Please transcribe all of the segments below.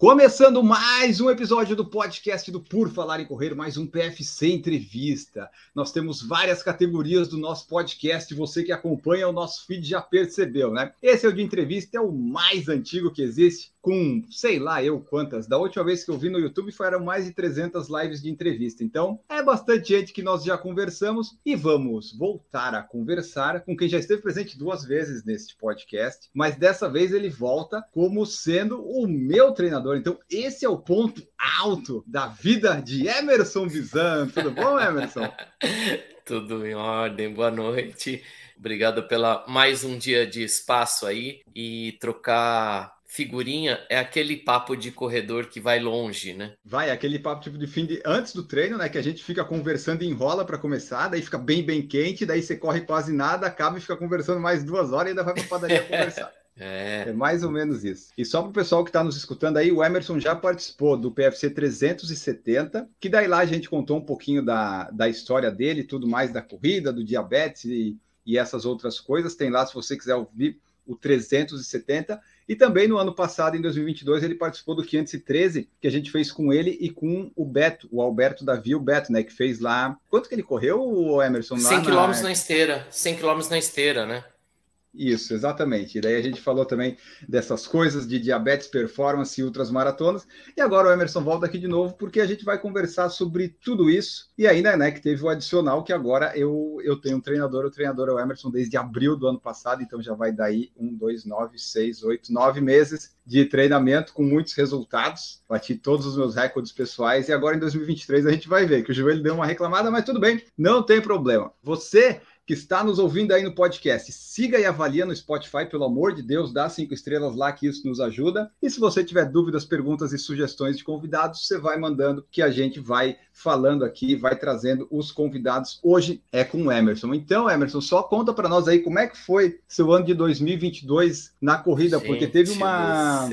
Começando mais um episódio do podcast do Por Falar em Correr, mais um PFC Entrevista. Nós temos várias categorias do nosso podcast, você que acompanha o nosso feed já percebeu, né? Esse é o de entrevista, é o mais antigo que existe, com sei lá eu quantas. Da última vez que eu vi no YouTube foram mais de 300 lives de entrevista. Então, é bastante gente que nós já conversamos e vamos voltar a conversar com quem já esteve presente duas vezes neste podcast, mas dessa vez ele volta como sendo o meu treinador. Então, esse é o ponto alto da vida de Emerson Bizan. Tudo bom, Emerson? Tudo em ordem, boa noite. Obrigado pela mais um dia de espaço aí e trocar figurinha é aquele papo de corredor que vai longe, né? Vai, aquele papo tipo de fim de antes do treino, né? Que a gente fica conversando e enrola para começar, daí fica bem, bem quente, daí você corre quase nada, acaba e fica conversando mais duas horas e ainda vai para padaria conversar. É. é. mais ou menos isso. E só para o pessoal que está nos escutando aí, o Emerson já participou do PFC 370, que daí lá a gente contou um pouquinho da, da história dele, tudo mais da corrida, do diabetes e, e essas outras coisas. Tem lá, se você quiser ouvir, o 370. E também no ano passado, em 2022, ele participou do 513, que a gente fez com ele e com o Beto, o Alberto Davi, o Beto, né? Que fez lá. Quanto que ele correu, o Emerson? 100 km na... na esteira. 100 km na esteira, né? Isso, exatamente. E daí a gente falou também dessas coisas de diabetes, performance e outras maratonas. E agora o Emerson volta aqui de novo, porque a gente vai conversar sobre tudo isso. E ainda, né, que teve o adicional, que agora eu, eu tenho um treinador, o treinador é o Emerson desde abril do ano passado, então já vai daí um, dois, nove, seis, oito, nove meses de treinamento com muitos resultados. Bati todos os meus recordes pessoais e agora em 2023 a gente vai ver que o joelho deu uma reclamada, mas tudo bem, não tem problema. Você que está nos ouvindo aí no podcast, siga e avalia no Spotify, pelo amor de Deus, dá cinco estrelas lá que isso nos ajuda. E se você tiver dúvidas, perguntas e sugestões de convidados, você vai mandando que a gente vai falando aqui, vai trazendo os convidados. Hoje é com o Emerson. Então, Emerson, só conta para nós aí como é que foi seu ano de 2022 na corrida, gente porque teve uma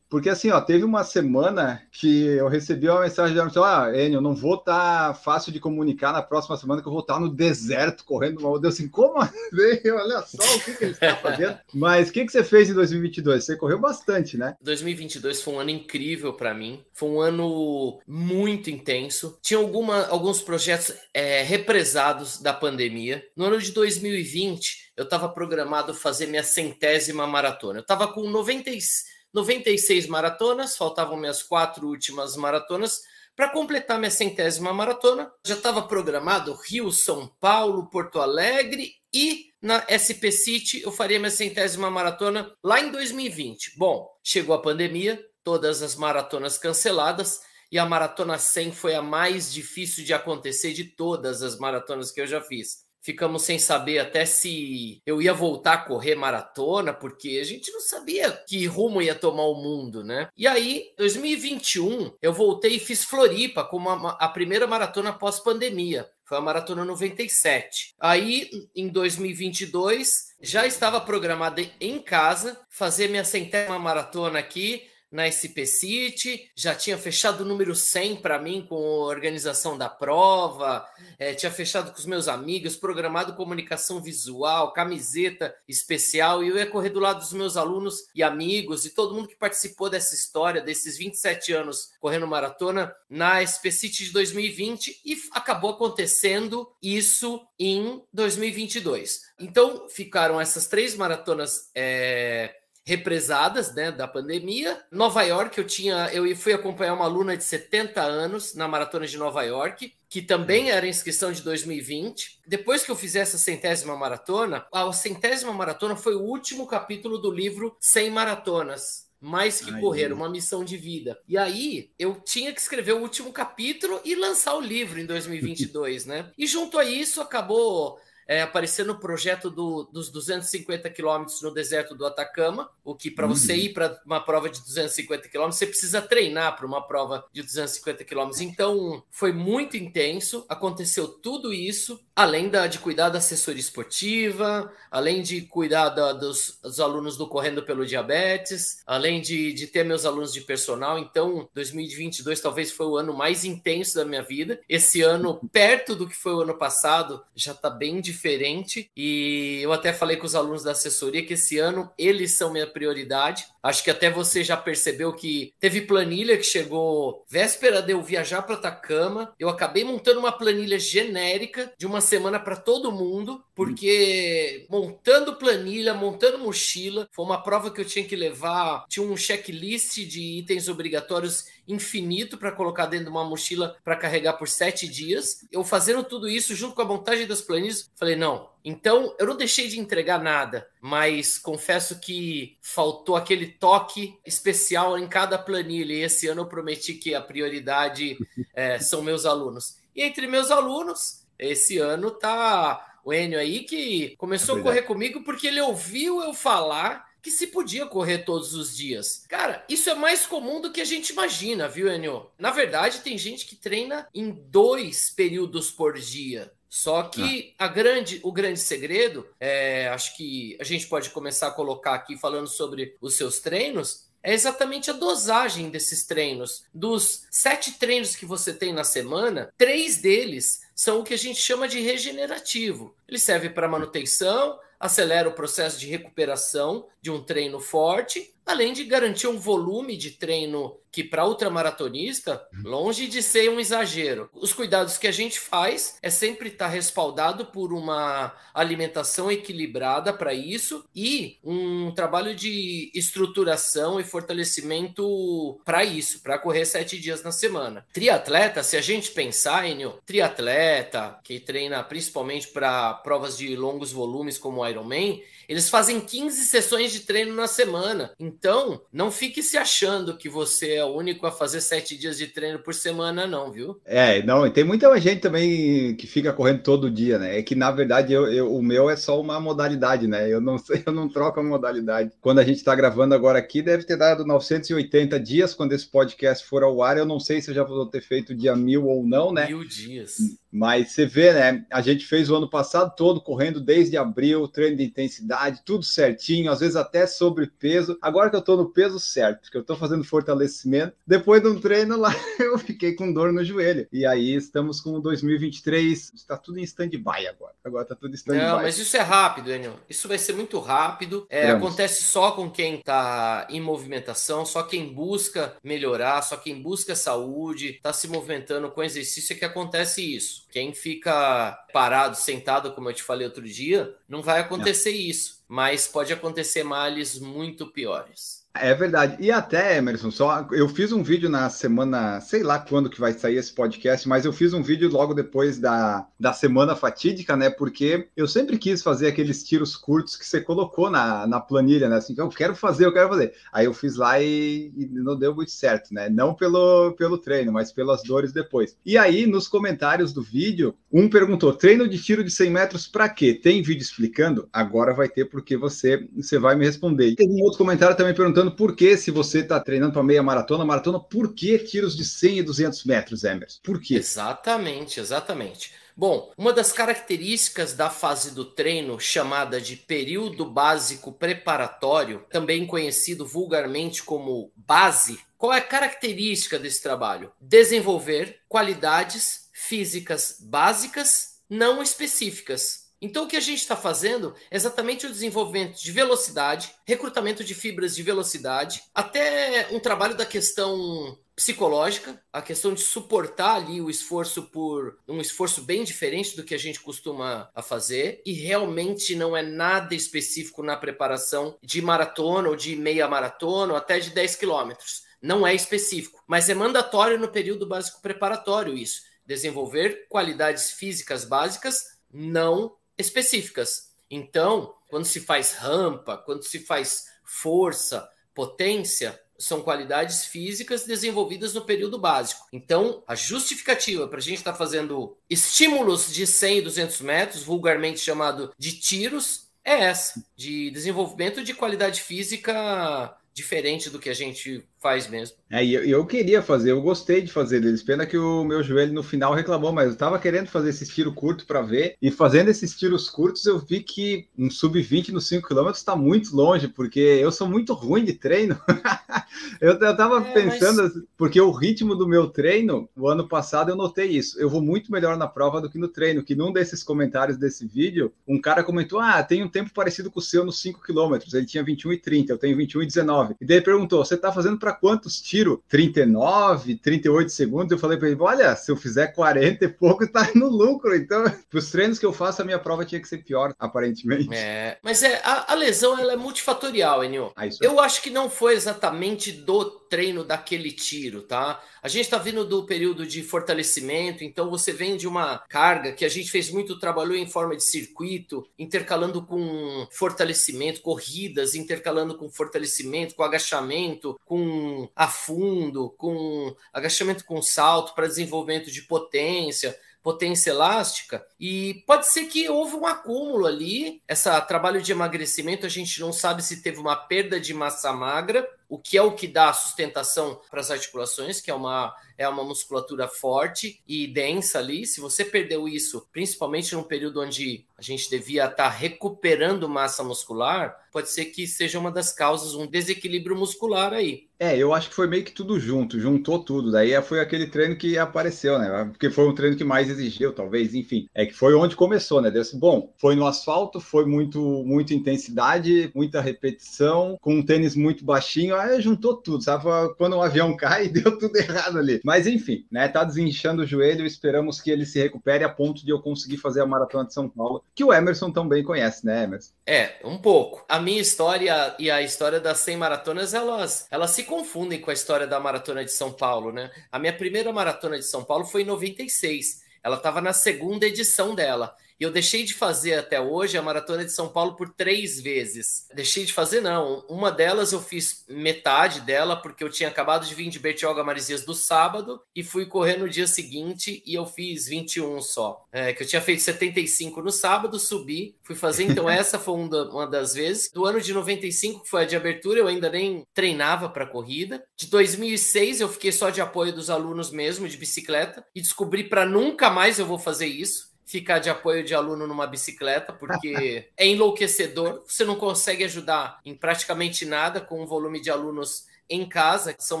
porque assim, ó, teve uma semana que eu recebi uma mensagem de Emerson, ah, Enio, não vou estar tá fácil de comunicar na próxima semana que eu vou estar tá no deserto correndo. Eu deu assim, como? Olha só o que, que ele está fazendo. Mas o que, que você fez em 2022? Você correu bastante, né? 2022 foi um ano incrível para mim. Foi um ano muito intenso. Tinha alguma, alguns projetos é, represados da pandemia. No ano de 2020, eu estava programado fazer minha centésima maratona. Eu estava com 96 96 maratonas, faltavam minhas quatro últimas maratonas para completar minha centésima maratona. Já estava programado Rio, São Paulo, Porto Alegre e na SP City eu faria minha centésima maratona lá em 2020. Bom, chegou a pandemia, todas as maratonas canceladas e a maratona 100 foi a mais difícil de acontecer de todas as maratonas que eu já fiz ficamos sem saber até se eu ia voltar a correr maratona, porque a gente não sabia que rumo ia tomar o mundo, né? E aí, 2021, eu voltei e fiz Floripa como a, a primeira maratona pós-pandemia. Foi a maratona 97. Aí, em 2022, já estava programada em casa fazer minha centésima maratona aqui na SP City, já tinha fechado o número 100 para mim com a organização da prova, é, tinha fechado com os meus amigos, programado comunicação visual, camiseta especial, e eu ia correr do lado dos meus alunos e amigos e todo mundo que participou dessa história, desses 27 anos correndo maratona, na SP City de 2020, e acabou acontecendo isso em 2022. Então, ficaram essas três maratonas. É represadas, né, da pandemia. Nova York, eu tinha, eu fui acompanhar uma aluna de 70 anos na maratona de Nova York, que também era inscrição de 2020. Depois que eu fiz essa centésima maratona, a centésima maratona foi o último capítulo do livro 100 maratonas. Mais que Ai, correr, uma missão de vida. E aí, eu tinha que escrever o último capítulo e lançar o livro em 2022, né? E junto a isso, acabou é, aparecer no projeto do, dos 250 quilômetros no deserto do Atacama, o que para você uhum. ir para uma prova de 250 quilômetros, você precisa treinar para uma prova de 250 quilômetros. Então, foi muito intenso, aconteceu tudo isso, além da, de cuidar da assessoria esportiva, além de cuidar da, dos, dos, alunos do Correndo pelo Diabetes, além de, de ter meus alunos de personal. Então, 2022 talvez foi o ano mais intenso da minha vida. Esse ano, perto do que foi o ano passado, já está bem diferente. E eu até falei com os alunos da assessoria que esse ano eles são minha prioridade. Acho que até você já percebeu que teve planilha que chegou véspera de eu viajar para Atacama. Eu acabei montando uma planilha genérica de uma semana para todo mundo, porque montando planilha, montando mochila, foi uma prova que eu tinha que levar, tinha um checklist de itens obrigatórios infinito para colocar dentro de uma mochila para carregar por sete dias. Eu fazendo tudo isso junto com a montagem das planilhas, falei, não. Então, eu não deixei de entregar nada, mas confesso que faltou aquele toque especial em cada planilha. E esse ano eu prometi que a prioridade é, são meus alunos. E entre meus alunos, esse ano tá o Enio aí que começou é a correr comigo porque ele ouviu eu falar que se podia correr todos os dias. Cara, isso é mais comum do que a gente imagina, viu, Enio? Na verdade, tem gente que treina em dois períodos por dia. Só que ah. a grande, o grande segredo, é, acho que a gente pode começar a colocar aqui falando sobre os seus treinos, é exatamente a dosagem desses treinos. Dos sete treinos que você tem na semana, três deles são o que a gente chama de regenerativo. Ele serve para manutenção, acelera o processo de recuperação de um treino forte, além de garantir um volume de treino que para ultramaratonista, longe de ser um exagero. Os cuidados que a gente faz é sempre estar tá respaldado por uma alimentação equilibrada para isso e um trabalho de estruturação e fortalecimento para isso, para correr sete dias na semana. Triatleta, se a gente pensar, Enio, triatleta que treina principalmente para provas de longos volumes como o Ironman, eles fazem 15 sessões de treino na semana. Então, não fique se achando que você é o único a fazer sete dias de treino por semana, não, viu? É, não, e tem muita gente também que fica correndo todo dia, né? É que, na verdade, eu, eu, o meu é só uma modalidade, né? Eu não sei, eu não troco a modalidade. Quando a gente está gravando agora aqui, deve ter dado 980 dias quando esse podcast for ao ar. Eu não sei se eu já vou ter feito dia mil ou não, né? Mil dias. Mas você vê, né? A gente fez o ano passado todo correndo desde abril, treino de intensidade, tudo certinho, às vezes até sobrepeso. Agora que eu tô no peso certo, que eu tô fazendo fortalecimento, depois de um treino lá, eu fiquei com dor no joelho. E aí estamos com 2023, está tudo em stand-by agora. Agora tá tudo em stand-by. Não, mas isso é rápido, Enio. Isso vai ser muito rápido. É, acontece só com quem tá em movimentação, só quem busca melhorar, só quem busca saúde, tá se movimentando com exercício é que acontece isso. Quem fica parado, sentado, como eu te falei outro dia, não vai acontecer isso. Mas pode acontecer males muito piores. É verdade. E até, Emerson, só eu fiz um vídeo na semana, sei lá quando que vai sair esse podcast, mas eu fiz um vídeo logo depois da, da semana fatídica, né? Porque eu sempre quis fazer aqueles tiros curtos que você colocou na, na planilha, né? Assim, eu quero fazer, eu quero fazer. Aí eu fiz lá e, e não deu muito certo, né? Não pelo, pelo treino, mas pelas dores depois. E aí, nos comentários do vídeo, um perguntou: treino de tiro de 100 metros para quê? Tem vídeo explicando? Agora vai ter, porque você, você vai me responder. E teve um outro comentário também perguntando perguntando por que, se você está treinando para meia maratona, maratona, por que tiros de 100 e 200 metros, Emerson? Por quê? Exatamente, exatamente. Bom, uma das características da fase do treino, chamada de período básico preparatório, também conhecido vulgarmente como base, qual é a característica desse trabalho? Desenvolver qualidades físicas básicas não específicas então, o que a gente está fazendo é exatamente o desenvolvimento de velocidade, recrutamento de fibras de velocidade, até um trabalho da questão psicológica, a questão de suportar ali o esforço por um esforço bem diferente do que a gente costuma a fazer e realmente não é nada específico na preparação de maratona ou de meia maratona ou até de 10 quilômetros. Não é específico, mas é mandatório no período básico preparatório isso. Desenvolver qualidades físicas básicas não específicas. Então, quando se faz rampa, quando se faz força, potência, são qualidades físicas desenvolvidas no período básico. Então, a justificativa para a gente estar tá fazendo estímulos de 100 e 200 metros, vulgarmente chamado de tiros, é essa, de desenvolvimento de qualidade física diferente do que a gente faz mesmo. É, e eu, eu, queria fazer, eu gostei de fazer eles. Pena que o meu joelho no final reclamou, mas eu tava querendo fazer esse tiro curto para ver. E fazendo esses tiros curtos, eu vi que um sub-20 nos 5 km está muito longe, porque eu sou muito ruim de treino. eu, eu tava é, pensando, mas... porque o ritmo do meu treino, o ano passado eu notei isso. Eu vou muito melhor na prova do que no treino. Que num desses comentários desse vídeo, um cara comentou: Ah, tem um tempo parecido com o seu nos 5 km. Ele tinha 21 e 30, eu tenho 21 e 19. E daí ele perguntou: Você tá fazendo para quantos tiros? 39, 38 segundos. Eu falei para ele: olha, se eu fizer 40 e pouco, tá no lucro. Então, os treinos que eu faço, a minha prova tinha que ser pior, aparentemente. É, mas é, a, a lesão ela é multifatorial, Enio. Ah, eu acho que não foi exatamente do treino daquele tiro, tá? A gente está vindo do período de fortalecimento, então você vem de uma carga que a gente fez muito trabalho em forma de circuito, intercalando com fortalecimento, corridas, intercalando com fortalecimento, com agachamento, com afundo, com agachamento com salto para desenvolvimento de potência potência elástica, e pode ser que houve um acúmulo ali. Esse trabalho de emagrecimento, a gente não sabe se teve uma perda de massa magra, o que é o que dá sustentação para as articulações, que é uma, é uma musculatura forte e densa ali. Se você perdeu isso, principalmente num período onde a gente devia estar tá recuperando massa muscular, pode ser que seja uma das causas, um desequilíbrio muscular aí. É, eu acho que foi meio que tudo junto, juntou tudo. Daí foi aquele treino que apareceu, né? Porque foi um treino que mais exigiu, talvez, enfim. É que foi onde começou, né? Desse, bom, foi no asfalto, foi muito, muita intensidade, muita repetição, com um tênis muito baixinho, aí juntou tudo, sabe? Quando um avião cai, deu tudo errado ali. Mas enfim, né? Tá desinchando o joelho, esperamos que ele se recupere a ponto de eu conseguir fazer a maratona de São Paulo, que o Emerson também conhece, né, Emerson? É, um pouco. A minha história e a história das 100 maratonas, elas, elas se confundem com a história da maratona de São Paulo, né? A minha primeira maratona de São Paulo foi em 96. Ela estava na segunda edição dela. E eu deixei de fazer até hoje a maratona de São Paulo por três vezes. Deixei de fazer, não. Uma delas eu fiz metade dela, porque eu tinha acabado de vir de Bertioga Marizias do sábado e fui correr no dia seguinte e eu fiz 21 só. É, que eu tinha feito 75 no sábado, subi, fui fazer. Então, essa foi uma das vezes. Do ano de 95, que foi a de abertura, eu ainda nem treinava para corrida. De 2006, eu fiquei só de apoio dos alunos mesmo, de bicicleta, e descobri para nunca mais eu vou fazer isso ficar de apoio de aluno numa bicicleta, porque é enlouquecedor. Você não consegue ajudar em praticamente nada com o volume de alunos em casa, que são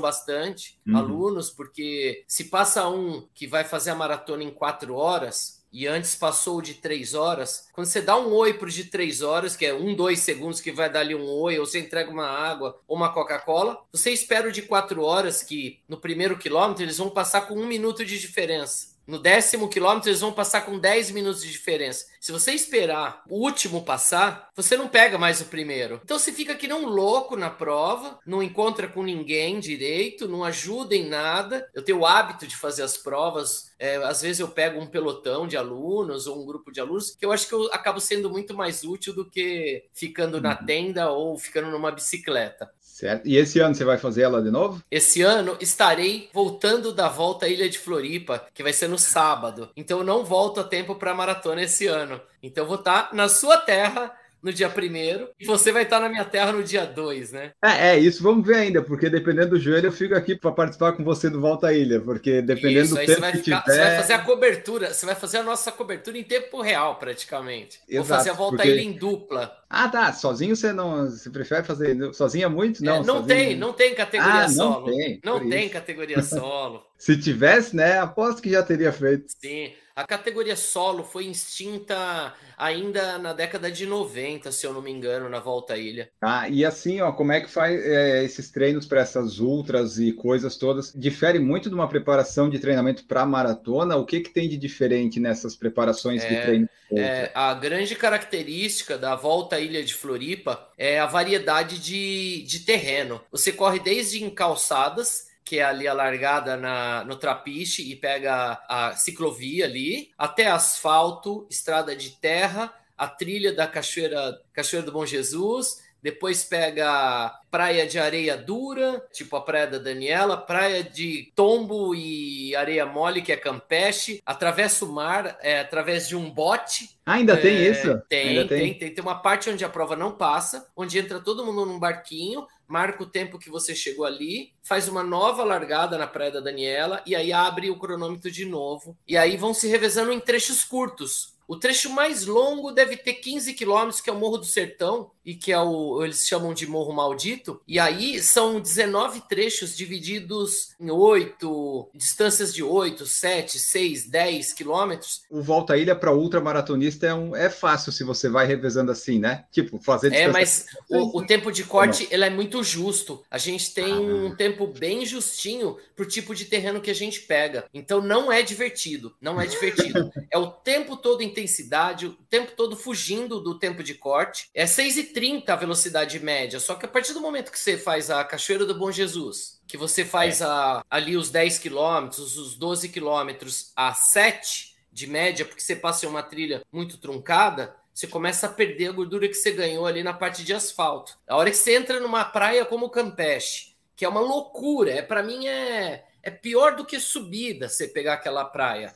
bastante uhum. alunos, porque se passa um que vai fazer a maratona em quatro horas, e antes passou de três horas, quando você dá um oi para de três horas, que é um, dois segundos que vai dar ali um oi, ou você entrega uma água ou uma Coca-Cola, você espera o de quatro horas, que no primeiro quilômetro eles vão passar com um minuto de diferença. No décimo quilômetro, eles vão passar com 10 minutos de diferença. Se você esperar o último passar, você não pega mais o primeiro. Então você fica que não louco na prova, não encontra com ninguém direito, não ajuda em nada. Eu tenho o hábito de fazer as provas. É, às vezes eu pego um pelotão de alunos ou um grupo de alunos, que eu acho que eu acabo sendo muito mais útil do que ficando na uhum. tenda ou ficando numa bicicleta. Certo. E esse ano você vai fazer ela de novo? Esse ano estarei voltando da volta à Ilha de Floripa, que vai ser no sábado. Então eu não volto a tempo para maratona esse ano. Então eu vou estar na sua terra no dia primeiro e você vai estar na minha terra no dia 2, né? É, é, isso vamos ver ainda, porque dependendo do joelho eu fico aqui para participar com você do Volta à Ilha, porque dependendo isso, do tempo você que ficar, tiver... Você vai fazer a cobertura, você vai fazer a nossa cobertura em tempo real praticamente. Exato, Vou fazer a Volta porque... à Ilha em dupla. Ah, tá. Sozinho você não. Você prefere fazer. Sozinho é muito? Não, é, não sozinho... tem, não tem categoria ah, solo. Não tem, não tem categoria solo. Se tivesse, né? Aposto que já teria feito. Sim. A categoria solo foi extinta ainda na década de 90, se eu não me engano, na volta à ilha. Ah, e assim, ó, como é que faz é, esses treinos para essas ultras e coisas todas? Difere muito de uma preparação de treinamento para maratona? O que, que tem de diferente nessas preparações é, de treino? É, a grande característica da volta à ilha de Floripa é a variedade de, de terreno. Você corre desde encalçadas que é ali a largada na, no Trapiche e pega a ciclovia ali, até asfalto, estrada de terra, a trilha da Cachoeira, Cachoeira do Bom Jesus, depois pega praia de areia dura, tipo a praia da Daniela, praia de tombo e areia mole, que é Campeche, atravessa o mar é, através de um bote. ainda é, tem isso? Tem, ainda tem, tem, tem. uma parte onde a prova não passa, onde entra todo mundo num barquinho, marca o tempo que você chegou ali, faz uma nova largada na Praia da Daniela e aí abre o cronômetro de novo. E aí vão se revezando em trechos curtos. O trecho mais longo deve ter 15 quilômetros, que é o Morro do Sertão, e que é o eles chamam de Morro Maldito. E aí são 19 trechos divididos em oito distâncias de 8, 7, 6, 10 quilômetros. O volta ilha para ultramaratonista é, um, é fácil se você vai revezando assim, né? Tipo, fazer É, mas o, o, tempo de corte ele é muito justo. A gente tem ah, um tempo bem justinho pro tipo de terreno que a gente pega. Então não é divertido, não é divertido. é o tempo todo em intensidade, o tempo todo fugindo do tempo de corte. É 6,30 a velocidade média, só que a partir do momento que você faz a Cachoeira do Bom Jesus, que você faz é. a, ali os 10 quilômetros, os 12 quilômetros a 7 de média, porque você passa em uma trilha muito truncada, você começa a perder a gordura que você ganhou ali na parte de asfalto. A hora que você entra numa praia como Campeche, que é uma loucura, é para mim é, é pior do que subida você pegar aquela praia.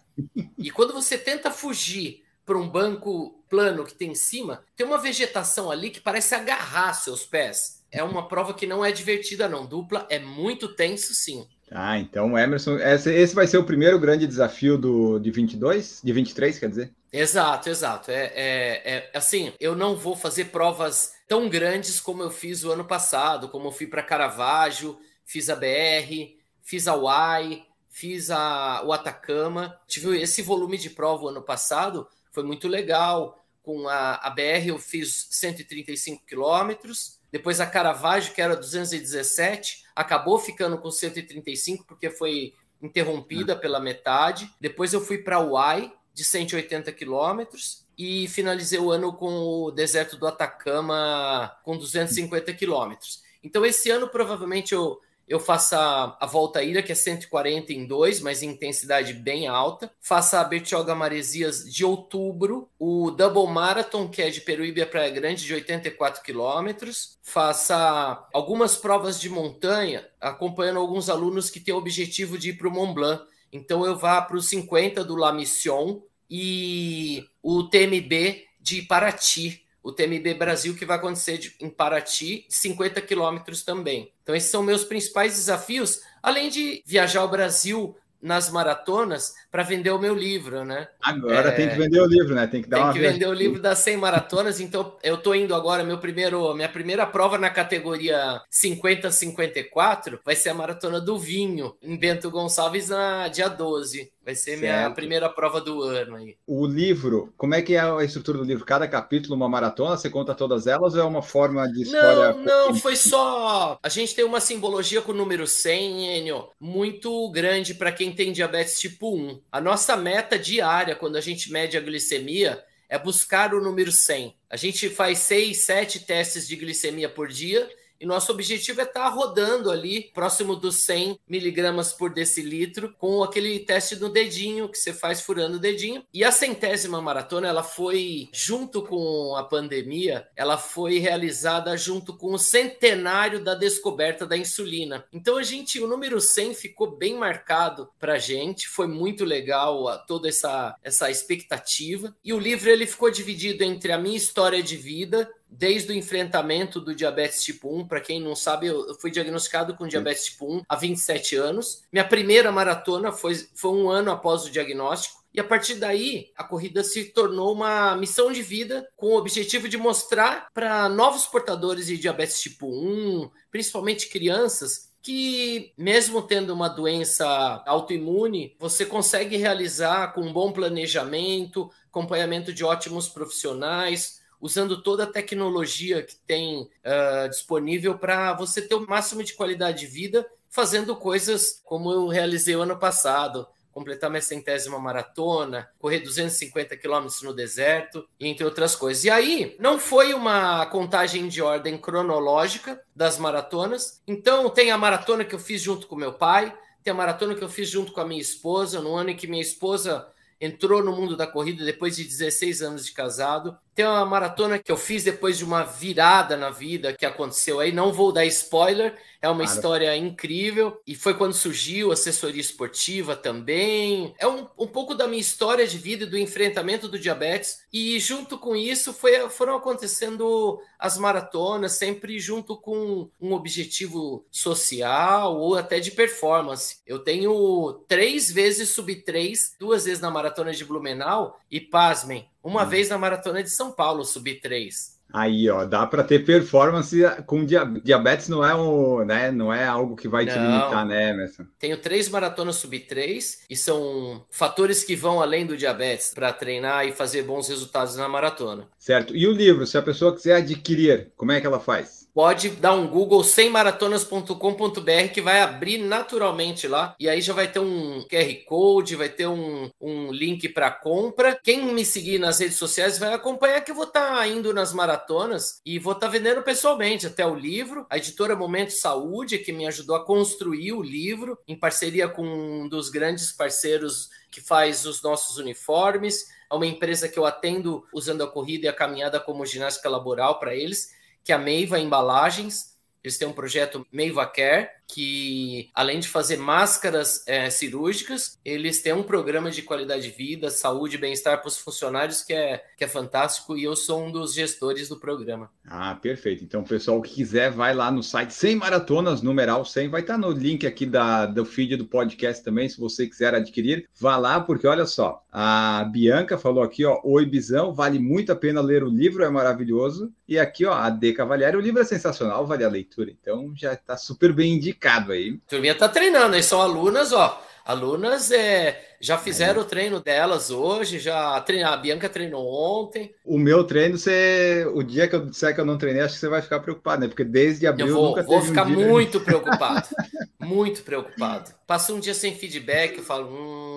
E quando você tenta fugir para um banco plano que tem em cima, tem uma vegetação ali que parece agarrar seus pés. É uma prova que não é divertida, não. Dupla é muito tenso, sim. Ah, então, Emerson, esse, vai ser o primeiro grande desafio do, de 22, de 23, quer dizer? Exato, exato. É, é, é, assim, eu não vou fazer provas tão grandes como eu fiz o ano passado, como eu fui para Caravaggio, fiz a BR, fiz a UAI, fiz a, o Atacama. Tive esse volume de prova o ano passado, foi muito legal. Com a, a BR eu fiz 135 quilômetros, depois a Caravaggio, que era 217, acabou ficando com 135 porque foi interrompida pela metade. Depois eu fui para o Uai, de 180 quilômetros, e finalizei o ano com o deserto do Atacama com 250 quilômetros. Então, esse ano provavelmente eu eu faço a, volta ilha, que é 140 em 2, mas em intensidade bem alta. Faça a Bertioga Maresias de outubro, o Double Marathon, que é de Peruíbe a Praia Grande, de 84 quilômetros. Faça algumas provas de montanha, acompanhando alguns alunos que têm o objetivo de ir para o Mont Blanc. Então eu vá para os 50 do La Mission e o TMB de Paraty, o TMB Brasil que vai acontecer de, em Paraty, 50 quilômetros também. Então, esses são meus principais desafios, além de viajar ao Brasil nas maratonas para vender o meu livro, né? Agora é... tem que vender o livro, né? Tem que dar tem uma que vender o livro das 100 maratonas, então eu tô indo agora meu primeiro, minha primeira prova na categoria 50 54 vai ser a maratona do vinho em Bento Gonçalves na dia 12. Vai ser certo. minha primeira prova do ano aí. O livro, como é que é a estrutura do livro? Cada capítulo uma maratona? Você conta todas elas ou é uma forma de história? Não, não, foi só. A gente tem uma simbologia com o número 100, Enio, muito grande para quem tem diabetes tipo 1. A nossa meta diária, quando a gente mede a glicemia, é buscar o número 100. A gente faz 6, 7 testes de glicemia por dia e nosso objetivo é estar tá rodando ali próximo dos 100 miligramas por decilitro com aquele teste no dedinho que você faz furando o dedinho. E a centésima maratona, ela foi junto com a pandemia, ela foi realizada junto com o centenário da descoberta da insulina. Então a gente, o número 100 ficou bem marcado pra gente, foi muito legal toda essa essa expectativa. E o livro ele ficou dividido entre a minha história de vida desde o enfrentamento do diabetes tipo 1. Para quem não sabe, eu fui diagnosticado com diabetes tipo 1 há 27 anos. Minha primeira maratona foi, foi um ano após o diagnóstico. E a partir daí, a corrida se tornou uma missão de vida com o objetivo de mostrar para novos portadores de diabetes tipo 1, principalmente crianças, que mesmo tendo uma doença autoimune, você consegue realizar com um bom planejamento, acompanhamento de ótimos profissionais, usando toda a tecnologia que tem uh, disponível para você ter o máximo de qualidade de vida, fazendo coisas como eu realizei o ano passado, completar minha centésima maratona, correr 250 quilômetros no deserto, entre outras coisas. E aí, não foi uma contagem de ordem cronológica das maratonas. Então, tem a maratona que eu fiz junto com meu pai, tem a maratona que eu fiz junto com a minha esposa, no ano em que minha esposa entrou no mundo da corrida depois de 16 anos de casado. Tem uma maratona que eu fiz depois de uma virada na vida que aconteceu aí. Não vou dar spoiler, é uma história incrível. E foi quando surgiu assessoria esportiva também. É um, um pouco da minha história de vida e do enfrentamento do diabetes. E junto com isso foi, foram acontecendo as maratonas, sempre junto com um objetivo social ou até de performance. Eu tenho três vezes sub 3, duas vezes na maratona de Blumenau e pasmem, uma hum. vez na maratona de São Paulo sub 3. Aí, ó, dá para ter performance com diabetes, não é um, né, não é algo que vai não. te limitar, né, Emerson? Tenho três maratonas sub 3 e são fatores que vão além do diabetes para treinar e fazer bons resultados na maratona. Certo. E o livro, se a pessoa quiser adquirir, como é que ela faz? Pode dar um Google semmaratonas.com.br que vai abrir naturalmente lá. E aí já vai ter um QR Code, vai ter um, um link para compra. Quem me seguir nas redes sociais vai acompanhar que eu vou estar tá indo nas maratonas e vou estar tá vendendo pessoalmente até o livro. A editora Momento Saúde, que me ajudou a construir o livro, em parceria com um dos grandes parceiros que faz os nossos uniformes. É uma empresa que eu atendo usando a corrida e a caminhada como ginástica laboral para eles que é a Meiva Embalagens. Eles têm um projeto Meiva Care, que, além de fazer máscaras é, cirúrgicas, eles têm um programa de qualidade de vida, saúde e bem-estar para os funcionários que é, que é fantástico e eu sou um dos gestores do programa. Ah, perfeito. Então, pessoal que quiser, vai lá no site Sem Maratonas, numeral 100, vai estar no link aqui da, do feed do podcast também, se você quiser adquirir, vá lá, porque olha só, a Bianca falou aqui, ó, Oi Bisão, vale muito a pena ler o livro, é maravilhoso. E aqui, ó, a D Cavalieri, o livro é sensacional, vale a leitura, então já está super bem indicado complicado aí. A turminha tá treinando, aí são alunas, ó. Alunas é, já fizeram é. o treino delas hoje, já treinaram. A Bianca treinou ontem. O meu treino, você, o dia que eu disser que eu não treinei, acho que você vai ficar preocupado, né? Porque desde abril eu vou, nunca vou ficar um muito preocupado. muito preocupado. Passo um dia sem feedback, eu falo, hum...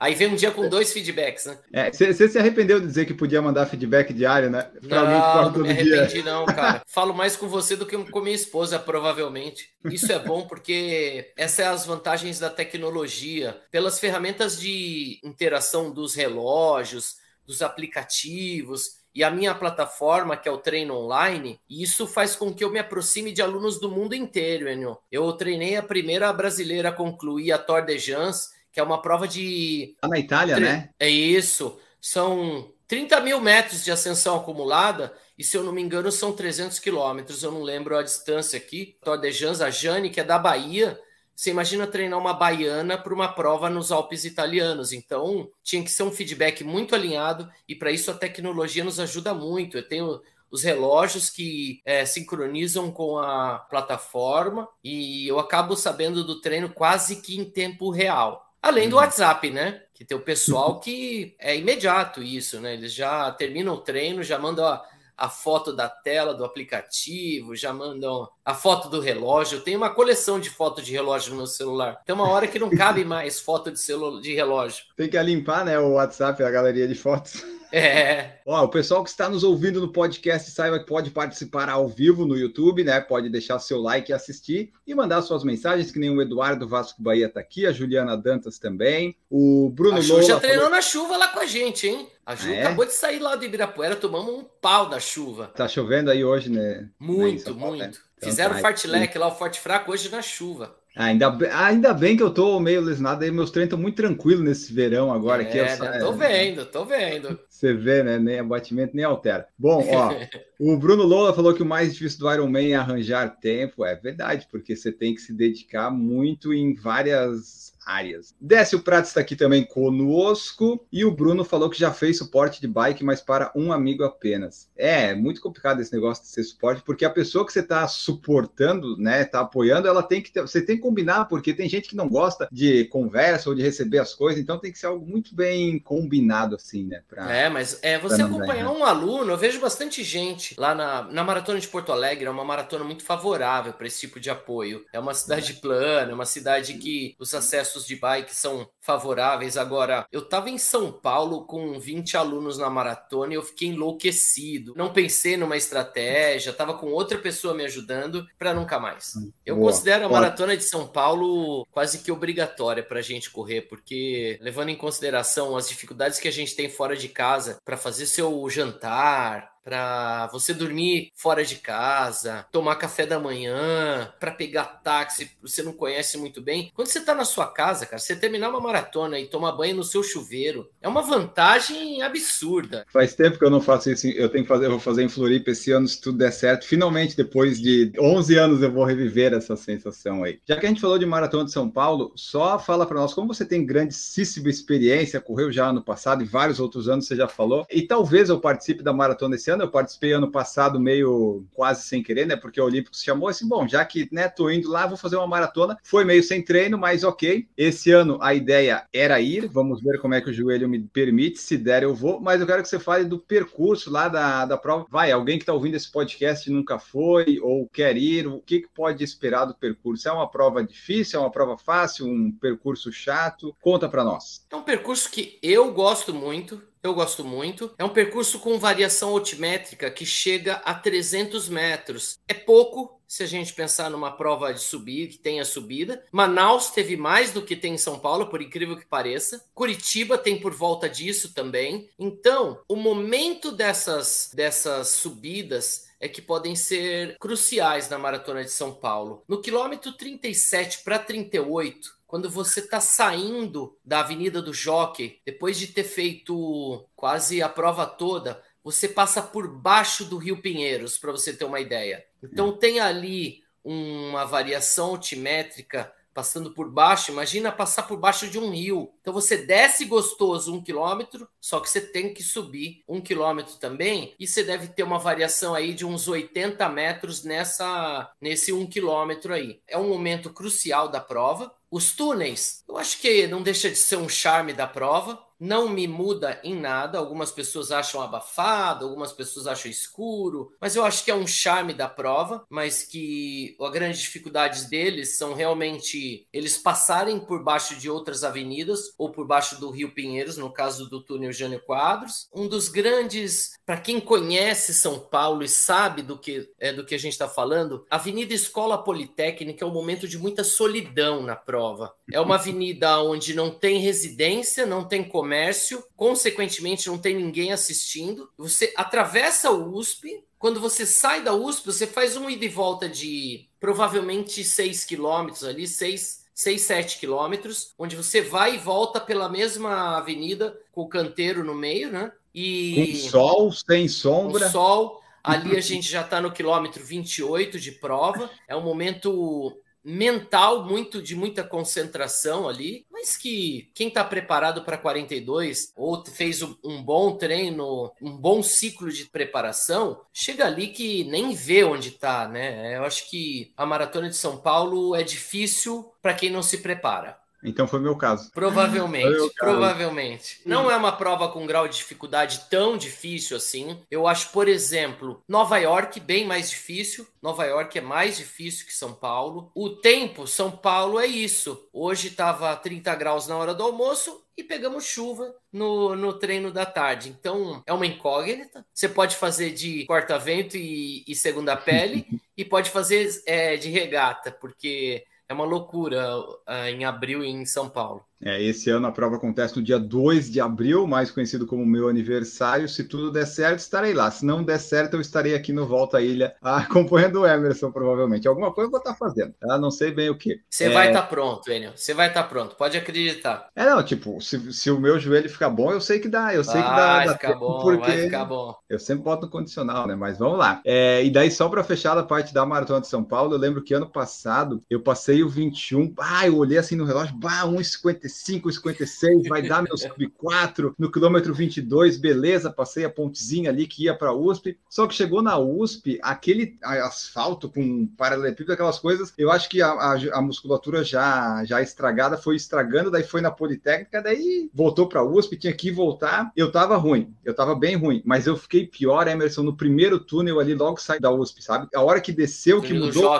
aí vem um dia com dois feedbacks, né? É, você, se arrependeu de dizer que podia mandar feedback diário, né? Pra não, não me arrependi dia. não, cara. Falo mais com você do que com minha esposa, provavelmente. Isso é bom porque essas são as vantagens da tecnologia. Pelas ferramentas de interação dos relógios, dos aplicativos, e a minha plataforma, que é o Treino Online, isso faz com que eu me aproxime de alunos do mundo inteiro, Enio. Eu treinei a primeira brasileira a concluir a Tour de Jans, que é uma prova de. Tá na Itália, Tre... né? É isso. São 30 mil metros de ascensão acumulada, e se eu não me engano, são 300 quilômetros. Eu não lembro a distância aqui. Tour de Jans, a Jane, que é da Bahia, você imagina treinar uma baiana para uma prova nos Alpes italianos. Então, tinha que ser um feedback muito alinhado e para isso a tecnologia nos ajuda muito. Eu tenho os relógios que é, sincronizam com a plataforma e eu acabo sabendo do treino quase que em tempo real. Além do uhum. WhatsApp, né? Que tem o pessoal que é imediato isso, né? Eles já terminam o treino, já mandam, ó, a foto da tela do aplicativo, já mandam a foto do relógio. Eu tenho uma coleção de fotos de relógio no meu celular. Tem uma hora que não cabe mais foto de, celular, de relógio. Tem que limpar, né, o WhatsApp, a galeria de fotos. É. Ó, o pessoal que está nos ouvindo no podcast saiba que pode participar ao vivo no YouTube, né? Pode deixar seu like e assistir e mandar suas mensagens, que nem o Eduardo Vasco Bahia está aqui, a Juliana Dantas também, o Bruno a Ju já treinou falou... na chuva lá com a gente, hein? A Ju é? acabou de sair lá do Ibirapuera, tomamos um pau da chuva. Tá chovendo aí hoje, né? Muito, muito. Né? Então, Fizeram tá, o fartlek lá, o forte fraco, hoje na chuva. Ainda, ainda bem que eu tô meio lesionado aí, meus treinos estão muito tranquilos nesse verão agora. É, aqui, eu, né? tô vendo, tô vendo. Você vê, né? Nem abatimento nem altera. Bom, ó, o Bruno Lola falou que o mais difícil do Ironman é arranjar tempo. É verdade, porque você tem que se dedicar muito em várias áreas. Décio Prato está aqui também conosco e o Bruno falou que já fez suporte de bike, mas para um amigo apenas. É, muito complicado esse negócio de ser suporte, porque a pessoa que você está suportando, né, está apoiando, ela tem que ter, você tem que combinar, porque tem gente que não gosta de conversa ou de receber as coisas, então tem que ser algo muito bem combinado assim, né? Pra, é, mas é você acompanhar um aluno, eu vejo bastante gente lá na, na maratona de Porto Alegre, é uma maratona muito favorável para esse tipo de apoio. É uma cidade plana, é uma cidade que os acessos de bike são favoráveis. Agora, eu estava em São Paulo com 20 alunos na maratona e eu fiquei enlouquecido. Não pensei numa estratégia, estava com outra pessoa me ajudando para nunca mais. Eu Boa. considero a maratona de São Paulo quase que obrigatória para a gente correr, porque levando em consideração as dificuldades que a gente tem fora de casa para fazer seu jantar, para você dormir fora de casa, tomar café da manhã, para pegar táxi, você não conhece muito bem. Quando você está na sua casa, cara, você terminar uma maratona e tomar banho no seu chuveiro, é uma vantagem absurda. Faz tempo que eu não faço isso, eu tenho que fazer, eu vou fazer em Floripa esse ano se tudo der certo. Finalmente, depois de 11 anos, eu vou reviver essa sensação aí. Já que a gente falou de maratona de São Paulo, só fala para nós como você tem grandíssima experiência, correu já ano passado e vários outros anos você já falou, e talvez eu participe da maratona esse ano, eu participei ano passado meio quase sem querer, né? Porque o Olímpico se chamou assim, bom, já que né, tô indo lá, vou fazer uma maratona. Foi meio sem treino, mas ok. Esse ano a ideia era ir, vamos ver como é que o joelho me permite, se der eu vou, mas eu quero que você fale do percurso lá da, da prova. Vai, alguém que está ouvindo esse podcast nunca foi ou quer ir, o que, que pode esperar do percurso? É uma prova difícil, é uma prova fácil, um percurso chato? Conta para nós. É um percurso que eu gosto muito, eu gosto muito. É um percurso com variação altimétrica que chega a 300 metros. É pouco se a gente pensar numa prova de subida, que tenha subida. Manaus teve mais do que tem em São Paulo, por incrível que pareça. Curitiba tem por volta disso também. Então, o momento dessas, dessas subidas é que podem ser cruciais na maratona de São Paulo. No quilômetro 37 para 38, quando você está saindo da Avenida do Jockey, depois de ter feito quase a prova toda, você passa por baixo do Rio Pinheiros, para você ter uma ideia. Então tem ali uma variação altimétrica passando por baixo. Imagina passar por baixo de um rio. Então você desce gostoso um quilômetro, só que você tem que subir um quilômetro também. E você deve ter uma variação aí de uns 80 metros nessa nesse um quilômetro aí. É um momento crucial da prova. Os túneis, eu acho que não deixa de ser um charme da prova não me muda em nada. Algumas pessoas acham abafado, algumas pessoas acham escuro, mas eu acho que é um charme da prova, mas que a grande dificuldades deles são realmente eles passarem por baixo de outras avenidas ou por baixo do Rio Pinheiros, no caso do túnel Jânio Quadros. Um dos grandes, para quem conhece São Paulo e sabe do que é do que a gente está falando, a Avenida Escola Politécnica é um momento de muita solidão na prova. É uma avenida onde não tem residência, não tem comércio comércio, consequentemente não tem ninguém assistindo. Você atravessa o USP, quando você sai da USP, você faz um ida e volta de provavelmente 6 quilômetros ali, 6, 6, 7 quilômetros, onde você vai e volta pela mesma avenida, com o canteiro no meio, né? E. Com sol, sem sombra. Com sol. Ali a gente já está no quilômetro 28 de prova. É um momento mental muito de muita concentração ali, mas que quem está preparado para 42 ou fez um bom treino, um bom ciclo de preparação, chega ali que nem vê onde está, né? Eu acho que a maratona de São Paulo é difícil para quem não se prepara. Então foi meu caso. Provavelmente, meu caso. provavelmente. Não é uma prova com grau de dificuldade tão difícil assim. Eu acho, por exemplo, Nova York bem mais difícil. Nova York é mais difícil que São Paulo. O tempo, São Paulo é isso. Hoje estava 30 graus na hora do almoço e pegamos chuva no, no treino da tarde. Então é uma incógnita. Você pode fazer de corta-vento e, e segunda pele e pode fazer é, de regata, porque é uma loucura uh, em abril em São Paulo. É, esse ano a prova acontece no dia 2 de abril, mais conhecido como meu aniversário. Se tudo der certo, estarei lá. Se não der certo, eu estarei aqui no Volta à Ilha, acompanhando o Emerson, provavelmente. Alguma coisa eu vou estar fazendo, tá? Não sei bem o que. Você é... vai estar pronto, Enio. Você vai estar pronto, pode acreditar. É, não, tipo, se, se o meu joelho ficar bom, eu sei que dá. Eu sei vai que dá. Vai ficar bom, porque vai ficar bom. Eu sempre boto no condicional, né? Mas vamos lá. É, e daí, só para fechar a parte da Maratona de São Paulo, eu lembro que ano passado eu passei o 21. Ah, eu olhei assim no relógio, bah, 1,55, 1,56. 16, vai dar meu sub-4, no quilômetro 22, beleza, passei a pontezinha ali que ia para a USP. Só que chegou na USP, aquele asfalto com paralelepípedo, aquelas coisas, eu acho que a, a, a, musculatura já, já estragada foi estragando, daí foi na Politécnica, daí voltou para a USP, tinha que voltar. Eu tava ruim, eu tava bem ruim, mas eu fiquei pior, Emerson, no primeiro túnel ali, logo saí da USP, sabe? A hora que desceu, que mudou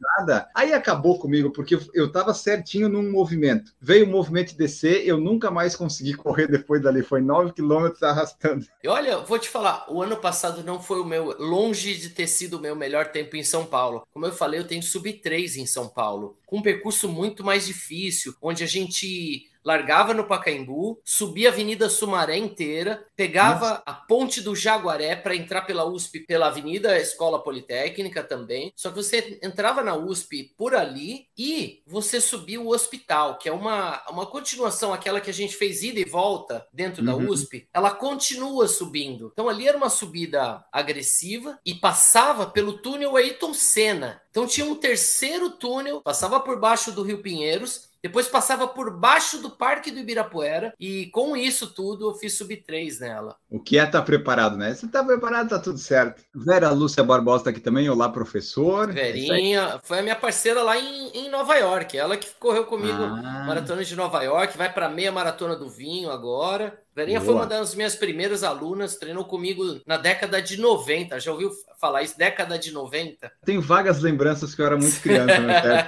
nada. Aí acabou comigo, porque eu tava certinho num movimento. Veio o movimento de descer, eu nunca mais consegui correr depois dali. Foi 9 quilômetros arrastando. E olha, vou te falar, o ano passado não foi o meu, longe de ter sido o meu melhor tempo em São Paulo. Como eu falei, eu tenho sub 3 em São Paulo, com um percurso muito mais difícil, onde a gente largava no Pacaembu, subia a Avenida Sumaré inteira, pegava Nossa. a ponte do Jaguaré para entrar pela USP, pela Avenida Escola Politécnica também. Só que você entrava na USP por ali e você subia o hospital, que é uma, uma continuação, aquela que a gente fez ida e volta dentro uhum. da USP, ela continua subindo. Então ali era uma subida agressiva e passava pelo túnel Ayrton Senna. Então tinha um terceiro túnel, passava por baixo do Rio Pinheiros depois passava por baixo do Parque do Ibirapuera e com isso tudo eu fiz sub 3 nela. O que é estar tá preparado, né? Se tá preparado, tá tudo certo. Vera Lúcia Barbosa tá aqui também, olá professor. Verinha, foi a minha parceira lá em, em Nova York, ela que correu comigo ah. maratona de Nova York, vai para meia maratona do vinho agora. Verinha Boa. foi uma das minhas primeiras alunas, treinou comigo na década de 90. Já ouviu falar isso? Década de 90? Tenho vagas lembranças que eu era muito criança, né?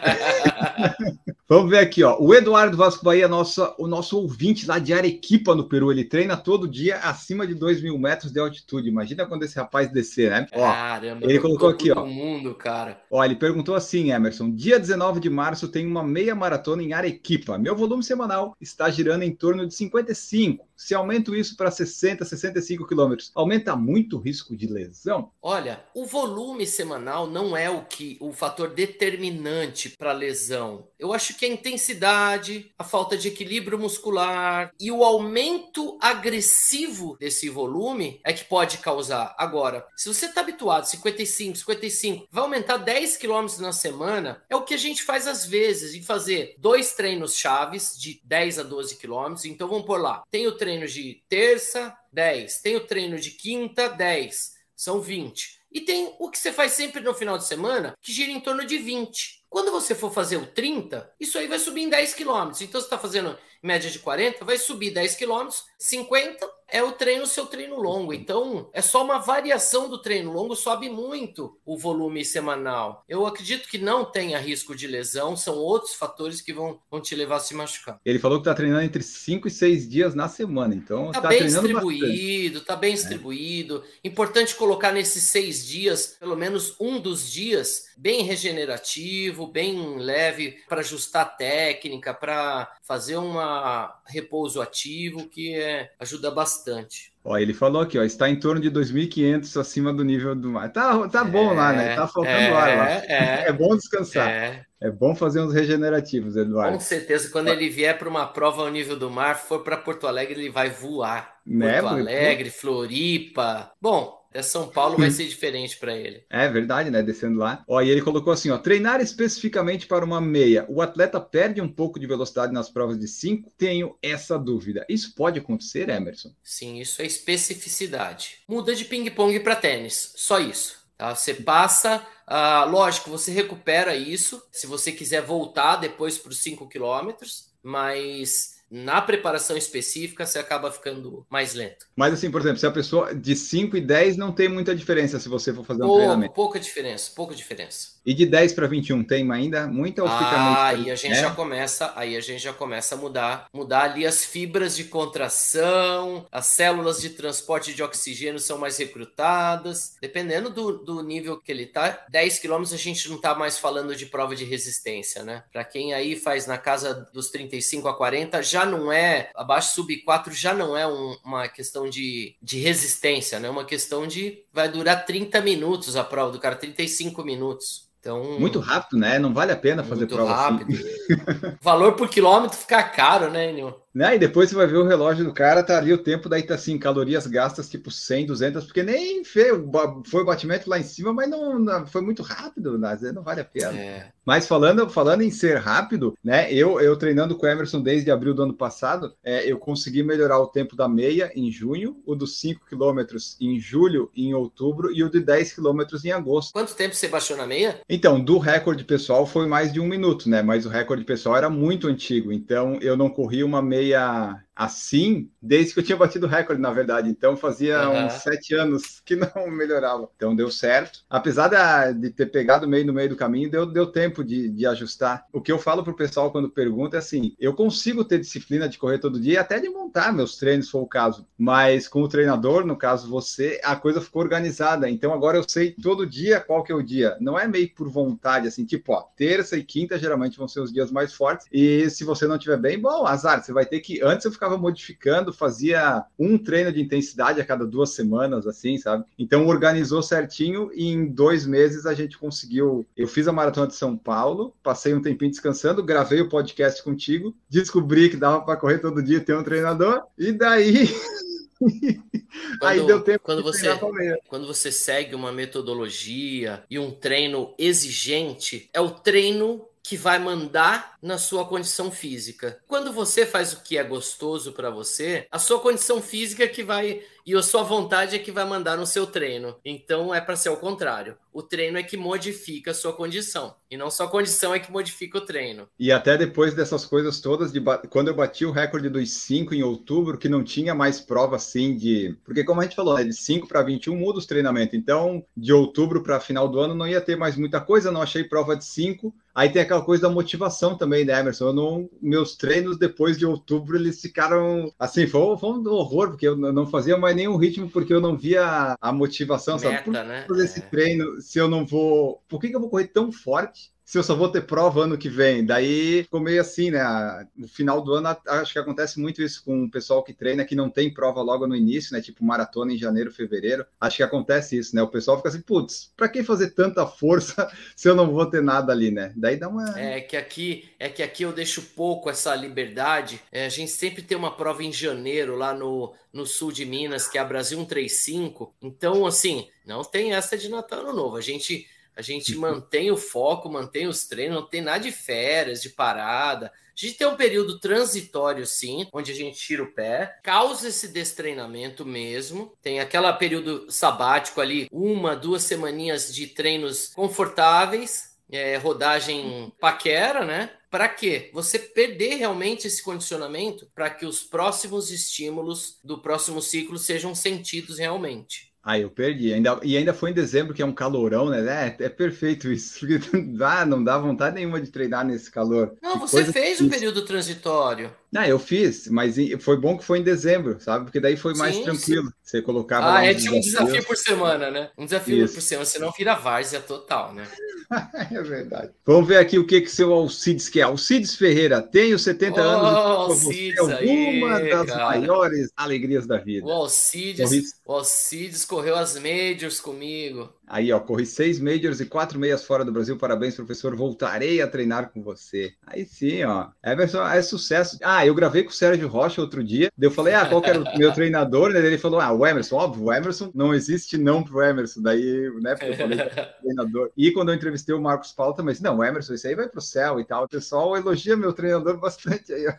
Vamos ver aqui, ó. O Eduardo Vasco Bahia, nossa, o nosso ouvinte lá de Arequipa, no Peru. Ele treina todo dia acima de 2 mil metros de altitude. Imagina quando esse rapaz descer, né? Caramba, ó, ele colocou aqui, ó. mundo, cara. Ó, ele perguntou assim, Emerson. Dia 19 de março tem uma meia maratona em Arequipa. Meu volume semanal está girando em torno de 55. Se aumento isso para 60, 65 quilômetros, aumenta muito o risco de lesão? Olha, o volume semanal não é o que o fator determinante para lesão. Eu acho que a intensidade, a falta de equilíbrio muscular e o aumento agressivo desse volume é que pode causar. Agora, se você está habituado 55, 55, vai aumentar 10 quilômetros na semana, é o que a gente faz às vezes, de fazer dois treinos chaves de 10 a 12 quilômetros. Então vamos por lá. Tem o treino treino de terça, 10. Tem o treino de quinta, 10. São 20. E tem o que você faz sempre no final de semana, que gira em torno de 20. Quando você for fazer o 30, isso aí vai subir em 10 km. Então você está fazendo média de 40, vai subir 10 km, 50 é o treino, seu treino longo. Então, é só uma variação do treino longo, sobe muito o volume semanal. Eu acredito que não tenha risco de lesão, são outros fatores que vão, vão te levar a se machucar. Ele falou que está treinando entre 5 e 6 dias na semana, então tá, tá bem distribuído, bastante. tá bem é. distribuído. Importante colocar nesses seis dias, pelo menos um dos dias, bem regenerativo, bem leve, para ajustar a técnica, para fazer uma repouso ativo, que é, ajuda bastante. Ó, ele falou aqui, ó, está em torno de 2.500 acima do nível do mar. Tá, tá bom é, lá, né? Tá faltando é, ar lá. É, é bom descansar. É. é. bom fazer uns regenerativos, Eduardo. Com certeza, quando ele vier para uma prova ao nível do mar, for para Porto Alegre, ele vai voar. Né? Porto Alegre, Floripa. Bom, é São Paulo vai ser diferente para ele. É verdade, né? Descendo lá. Ó, e ele colocou assim: ó, treinar especificamente para uma meia. O atleta perde um pouco de velocidade nas provas de 5? Tenho essa dúvida. Isso pode acontecer, Emerson? Sim, isso é especificidade. Muda de ping-pong para tênis. Só isso. Tá? Você passa. Uh, lógico, você recupera isso se você quiser voltar depois para os 5 quilômetros, mas na preparação específica você acaba ficando mais lento. Mas assim, por exemplo, se a pessoa de 5 e 10 não tem muita diferença se você for fazer um Pouco, treinamento. Pouca diferença, pouca diferença. E de 10 para 21 tem ainda muita ou fica ah, muito... aí a gente é? já começa, aí a gente já começa a mudar, mudar ali as fibras de contração, as células de transporte de oxigênio são mais recrutadas, dependendo do, do nível que ele tá. 10 quilômetros a gente não tá mais falando de prova de resistência, né? Para quem aí faz na casa dos 35 a 40, já não é abaixo sub 4 já não é um, uma questão de, de resistência, né? Uma questão de vai durar 30 minutos a prova do cara, 35 minutos. Então, muito rápido, né? Não vale a pena fazer prova assim. rápido. assim. Valor por quilômetro fica caro, né, Nil? Né? E depois você vai ver o relógio do cara, tá ali o tempo, daí tá assim, calorias gastas tipo 100, 200, porque nem foi o batimento lá em cima, mas não, não foi muito rápido, né? não vale a pena. É. Mas falando, falando em ser rápido, né? Eu, eu treinando com o Emerson desde abril do ano passado, é, eu consegui melhorar o tempo da meia em junho, o dos 5 quilômetros em julho e em outubro e o de 10 quilômetros em agosto. Quanto tempo você baixou na meia? Então, do recorde pessoal foi mais de um minuto, né? Mas o recorde pessoal era muito antigo, então eu não corri uma meia assim desde que eu tinha batido o recorde, na verdade. Então fazia uhum. uns sete anos que não melhorava. Então deu certo. Apesar de, de ter pegado meio no meio do caminho, deu, deu tempo de, de ajustar. O que eu falo pro pessoal quando pergunta é assim: eu consigo ter disciplina de correr todo dia, até de montar meus treinos, se for o caso. Mas com o treinador, no caso você, a coisa ficou organizada. Então agora eu sei todo dia qual que é o dia. Não é meio por vontade, assim, tipo, ó, terça e quinta geralmente vão ser os dias mais fortes. E se você não tiver bem, bom, azar, você vai ter que. Antes eu ficava modificando, fazia um treino de intensidade a cada duas semanas, assim, sabe? Então organizou certinho e em dois meses a gente conseguiu. Eu fiz a maratona de São Paulo, passei um tempinho descansando, gravei o podcast contigo, descobri que dava para correr todo dia ter um treinador, e daí. Quando, Aí deu tempo quando você, quando você segue uma metodologia e um treino exigente, é o treino que vai mandar na sua condição física. Quando você faz o que é gostoso para você, a sua condição física é que vai e a sua vontade é que vai mandar no seu treino. Então é para ser o contrário. O treino é que modifica a sua condição e não sua condição é que modifica o treino. E até depois dessas coisas todas, de quando eu bati o recorde dos 5 em outubro, que não tinha mais prova assim de. Porque, como a gente falou, né, de 5 para 21 muda os treinamentos. Então, de outubro para final do ano não ia ter mais muita coisa, não achei prova de 5. Aí tem aquela coisa da motivação também, né, Emerson? Não, meus treinos depois de outubro eles ficaram assim, foi, foi um horror, porque eu não fazia mais nenhum ritmo porque eu não via a motivação, Meta, sabe? Por né? fazer é. esse treino se eu não vou. Por que, que eu vou correr tão forte? Se eu só vou ter prova ano que vem. Daí ficou meio assim, né? No final do ano, acho que acontece muito isso com o pessoal que treina que não tem prova logo no início, né? Tipo maratona em janeiro, fevereiro. Acho que acontece isso, né? O pessoal fica assim, putz, pra que fazer tanta força se eu não vou ter nada ali, né? Daí dá uma. É que aqui, é que aqui eu deixo pouco essa liberdade. É, a gente sempre tem uma prova em janeiro lá no, no sul de Minas, que é a Brasil 135. Então, assim, não tem essa de Natal Ano Novo. A gente a gente mantém o foco, mantém os treinos, não tem nada de férias, de parada. A gente tem um período transitório, sim, onde a gente tira o pé, causa esse destreinamento mesmo. Tem aquele período sabático ali, uma, duas semaninhas de treinos confortáveis, é, rodagem paquera, né? Para quê? Você perder realmente esse condicionamento para que os próximos estímulos do próximo ciclo sejam sentidos realmente. Ah, eu perdi. Ainda, e ainda foi em dezembro, que é um calorão, né? É, é perfeito isso. Porque ah, não dá vontade nenhuma de treinar nesse calor. Não, que você fez o um período transitório. Não, eu fiz, mas foi bom que foi em dezembro, sabe? Porque daí foi mais sim, tranquilo. Sim. Você colocava. Ah, é tipo um desafio por semana, né? Um desafio Isso. por semana, senão vira várzea total, né? é verdade. Vamos ver aqui o que que seu Alcides quer. Alcides Ferreira, tenho 70 oh, anos. Alcides alguma aí, das cara. maiores alegrias da vida. O Alcides, o Alcides correu as majors comigo. Aí, ó, corri seis majors e quatro meias fora do Brasil. Parabéns, professor. Voltarei a treinar com você. Aí sim, ó. Everson é sucesso. Ah, eu gravei com o Sérgio Rocha outro dia. Eu falei, ah, qual que era o meu treinador? Ele falou, ah, o Emerson. Óbvio, o Emerson não existe não pro Emerson. Daí, né, porque eu falei treinador. E quando eu entrevistei o Marcos Paulo também, disse, não, o Emerson, isso aí vai pro céu e tal. O pessoal elogia meu treinador bastante aí, ó.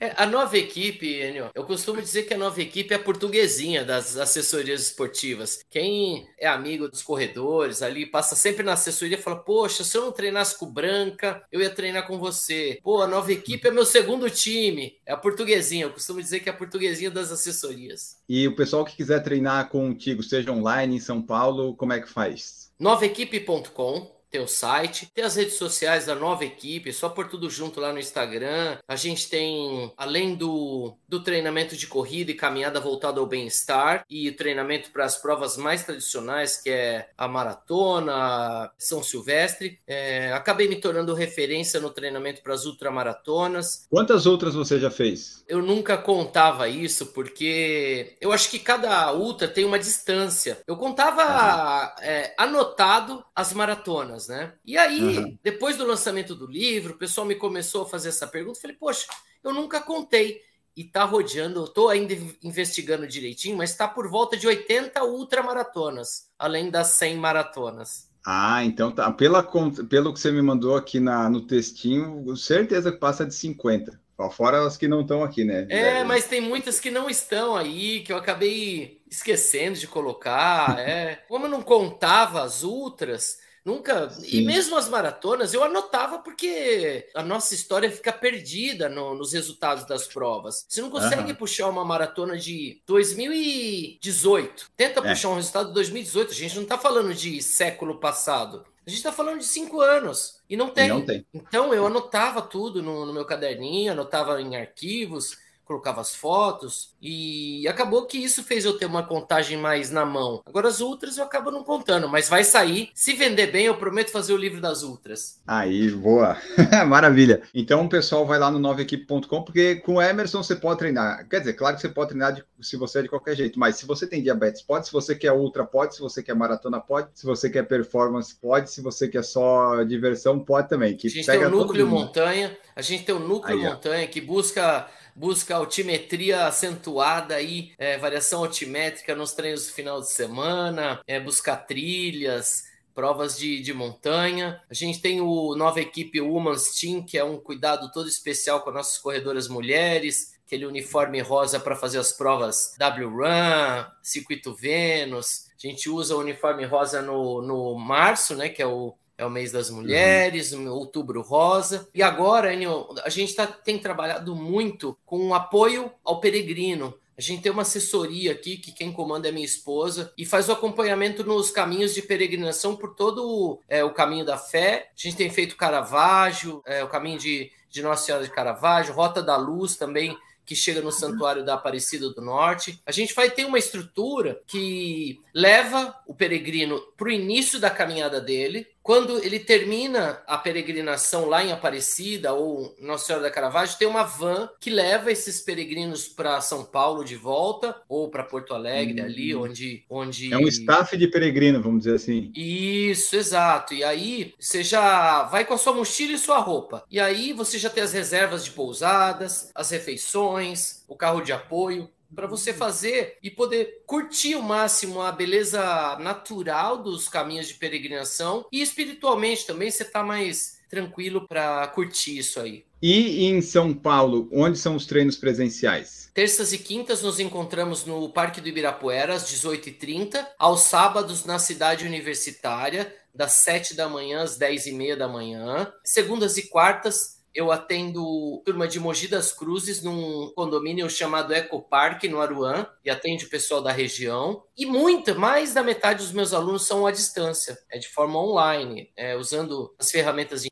É, a nova equipe, Enio, eu costumo dizer que a nova equipe é a portuguesinha das assessorias esportivas. Quem é amigo dos corredores ali, passa sempre na assessoria e fala: Poxa, se eu não treinasse com Branca, eu ia treinar com você. Pô, a nova equipe é meu segundo time. É a portuguesinha. Eu costumo dizer que é a portuguesinha das assessorias. E o pessoal que quiser treinar contigo, seja online em São Paulo, como é que faz? Novaequipe.com tem o site, tem as redes sociais da nova equipe, só por tudo junto lá no Instagram. A gente tem, além do, do treinamento de corrida e caminhada voltado ao bem-estar e o treinamento para as provas mais tradicionais, que é a maratona, São Silvestre. É, acabei me tornando referência no treinamento para as ultramaratonas. Quantas outras você já fez? Eu nunca contava isso, porque eu acho que cada ultra tem uma distância. Eu contava é, anotado as maratonas né? E aí, uhum. depois do lançamento do livro, o pessoal me começou a fazer essa pergunta. Falei, poxa, eu nunca contei. E tá rodeando, eu tô ainda investigando direitinho, mas está por volta de 80 ultramaratonas, além das 100 maratonas. Ah, então tá. Pela, pelo que você me mandou aqui na, no textinho, certeza que passa de 50. Fora as que não estão aqui, né? É, mas tem muitas que não estão aí, que eu acabei esquecendo de colocar. É. Como eu não contava as ultras, Nunca. Sim. E mesmo as maratonas eu anotava porque a nossa história fica perdida no, nos resultados das provas. Você não consegue uhum. puxar uma maratona de 2018. Tenta é. puxar um resultado de 2018. A gente não está falando de século passado. A gente está falando de cinco anos e não tem. E não tem. Então eu anotava tudo no, no meu caderninho, anotava em arquivos colocava as fotos e acabou que isso fez eu ter uma contagem mais na mão. Agora as ultras eu acabo não contando, mas vai sair. Se vender bem, eu prometo fazer o livro das ultras. Aí, boa. Maravilha. Então o pessoal vai lá no novequipe.com porque com o Emerson você pode treinar. Quer dizer, claro que você pode treinar de, se você é de qualquer jeito, mas se você tem diabetes, pode. Se você quer ultra, pode. Se você quer maratona, pode. Se você quer performance, pode. Se você quer só diversão, pode também. Que a gente tem o núcleo montanha, a gente tem o núcleo Aí, montanha que busca busca altimetria acentuada aí, é, variação altimétrica nos treinos do final de semana, é, buscar trilhas, provas de, de montanha. A gente tem o nova equipe Women's Team, que é um cuidado todo especial com nossas corredoras mulheres, aquele uniforme rosa para fazer as provas W-Run, Circuito Vênus. A gente usa o uniforme rosa no, no março, né, que é o é o mês das mulheres, uhum. outubro rosa. E agora, Enio, a gente tá, tem trabalhado muito com apoio ao peregrino. A gente tem uma assessoria aqui, que quem comanda é minha esposa, e faz o acompanhamento nos caminhos de peregrinação por todo é, o caminho da fé. A gente tem feito Caravaggio, é, o caminho de, de Nossa Senhora de Caravaggio, Rota da Luz também, que chega no Santuário da Aparecida do Norte. A gente vai ter uma estrutura que leva o peregrino para o início da caminhada dele, quando ele termina a peregrinação lá em Aparecida ou Nossa Senhora da Caravaggio, tem uma van que leva esses peregrinos para São Paulo de volta ou para Porto Alegre, hum. ali onde, onde. É um staff de peregrino, vamos dizer assim. Isso, exato. E aí você já vai com a sua mochila e sua roupa. E aí você já tem as reservas de pousadas, as refeições, o carro de apoio para você fazer e poder curtir o máximo a beleza natural dos caminhos de peregrinação e espiritualmente também você está mais tranquilo para curtir isso aí. E em São Paulo, onde são os treinos presenciais? Terças e quintas nos encontramos no Parque do Ibirapuera, às 18h30. Aos sábados, na cidade universitária, das 7 da manhã às 10 e meia da manhã. Segundas e quartas, eu atendo turma de Mogi das Cruzes num condomínio chamado Eco Park no Aruan e atende o pessoal da região. E muita, mais da metade dos meus alunos são à distância, é de forma online, é, usando as ferramentas de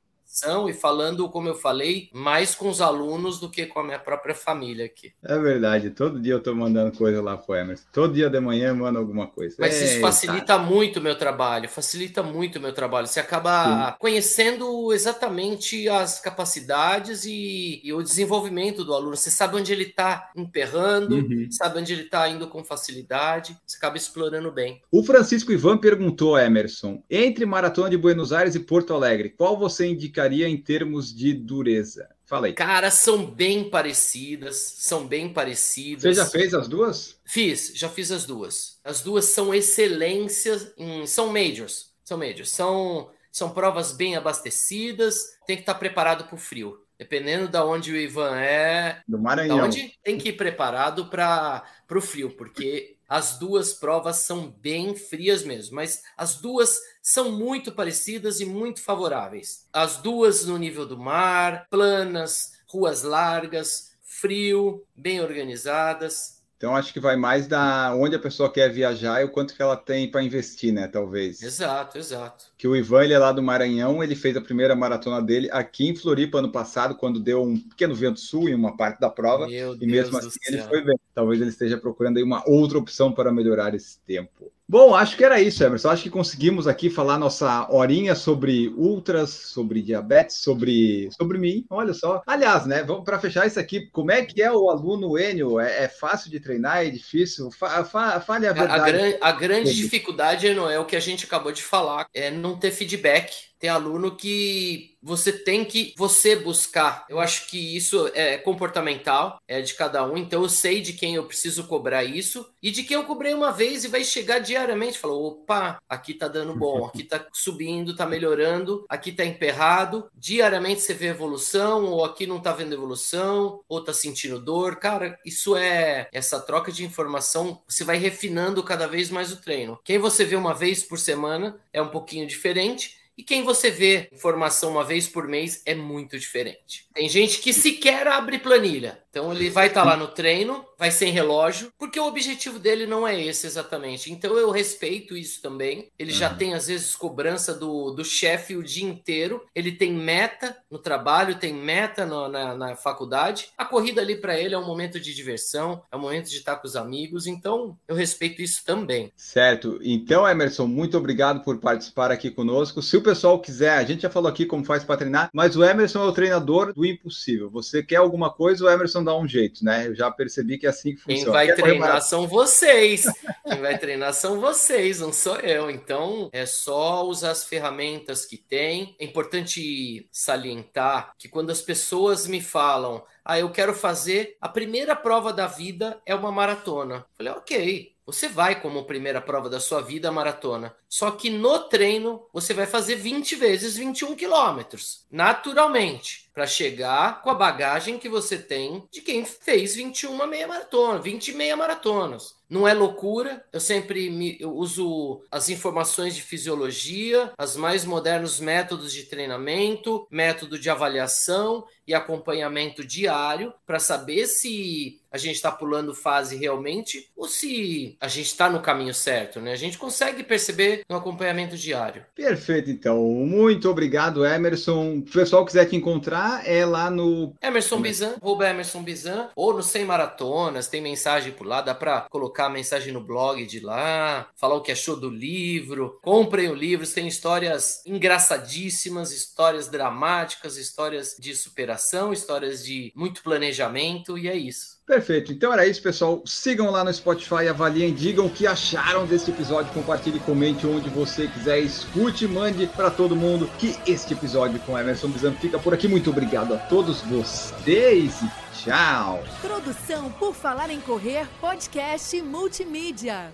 e falando, como eu falei, mais com os alunos do que com a minha própria família aqui. É verdade, todo dia eu estou mandando coisa lá pro Emerson. Todo dia de manhã eu mando alguma coisa. Mas isso facilita muito o meu trabalho, facilita muito o meu trabalho. Você acaba Sim. conhecendo exatamente as capacidades e, e, o desenvolvimento do aluno. Você sabe onde ele está emperrando, uhum. sabe onde ele está indo com facilidade, você acaba explorando bem. O Francisco Ivan perguntou, Emerson, entre Maratona de Buenos Aires e Porto Alegre, qual você indicaria em termos de dureza? Fala aí. Cara, são bem parecidas, são bem parecidas. Você já fez as duas? Fiz, já fiz as duas. As duas são excelências, em, são majors, são majors, são, são provas bem abastecidas, tem que estar preparado para o frio. Dependendo de onde o Ivan é, do Maranhão. onde tem que ir preparado para o frio, porque as duas provas são bem frias mesmo, mas as duas são muito parecidas e muito favoráveis. As duas no nível do mar, planas, ruas largas, frio, bem organizadas. Então acho que vai mais da onde a pessoa quer viajar e o quanto que ela tem para investir, né? Talvez. Exato, exato. Que o Ivan ele é lá do Maranhão, ele fez a primeira maratona dele aqui em Floripa ano passado, quando deu um pequeno vento sul em uma parte da prova. Meu e Deus mesmo assim ele foi bem. Talvez ele esteja procurando aí uma outra opção para melhorar esse tempo. Bom, acho que era isso, Emerson. Acho que conseguimos aqui falar nossa horinha sobre ultras, sobre diabetes, sobre, sobre mim. Olha só. Aliás, né? Vamos para fechar isso aqui. Como é que é o aluno Enio? É, é fácil de treinar? É difícil? Fa, fa, fale a verdade. A, a, gran, a grande dificuldade, Eno, é o que a gente acabou de falar, é não ter feedback. Tem aluno que você tem que você buscar. Eu acho que isso é comportamental, é de cada um. Então eu sei de quem eu preciso cobrar isso e de quem eu cobrei uma vez e vai chegar diariamente, falou: "Opa, aqui tá dando bom, aqui tá subindo, tá melhorando, aqui tá emperrado". Diariamente você vê evolução ou aqui não tá vendo evolução, ou tá sentindo dor. Cara, isso é essa troca de informação, você vai refinando cada vez mais o treino. Quem você vê uma vez por semana é um pouquinho diferente e quem você vê informação uma vez por mês é muito diferente. Tem gente que sequer abre planilha. Então ele vai estar tá lá no treino, vai sem relógio, porque o objetivo dele não é esse exatamente. Então eu respeito isso também. Ele uhum. já tem, às vezes, cobrança do, do chefe o dia inteiro. Ele tem meta no trabalho, tem meta no, na, na faculdade. A corrida ali para ele é um momento de diversão, é um momento de estar com os amigos. Então eu respeito isso também. Certo. Então, Emerson, muito obrigado por participar aqui conosco. Se o pessoal quiser, a gente já falou aqui como faz para treinar, mas o Emerson é o treinador do impossível. Você quer alguma coisa, o Emerson dá um jeito, né? Eu já percebi que é assim que funciona. Quem vai treinar são vocês. Quem vai treinar são vocês, não sou eu. Então, é só usar as ferramentas que tem. É importante salientar que quando as pessoas me falam, ah, eu quero fazer a primeira prova da vida é uma maratona. Eu falei, ok, você vai como primeira prova da sua vida a maratona. Só que no treino você vai fazer 20 vezes 21 quilômetros, naturalmente, para chegar com a bagagem que você tem de quem fez 21 meia maratona, 20 meia maratonas. Não é loucura, eu sempre me, eu uso as informações de fisiologia, os mais modernos métodos de treinamento, método de avaliação e acompanhamento diário para saber se a gente está pulando fase realmente ou se a gente está no caminho certo, né? A gente consegue perceber no acompanhamento diário. Perfeito, então. Muito obrigado, Emerson. O pessoal quiser te encontrar, é lá no. Emerson Bizan, arroba Emerson Bizan, ou no 100 Maratonas, tem mensagem por lá, dá para colocar a mensagem no blog de lá, falar o que achou do livro. Comprem o livro, tem histórias engraçadíssimas, histórias dramáticas, histórias de superação, histórias de muito planejamento, e é isso. Perfeito. Então era isso, pessoal. Sigam lá no Spotify, avaliem, digam o que acharam desse episódio, compartilhe, comente onde você quiser, escute, mande para todo mundo que este episódio com Emerson Bizan fica por aqui. Muito obrigado a todos vocês e tchau. Produção por Falar em Correr, podcast multimídia.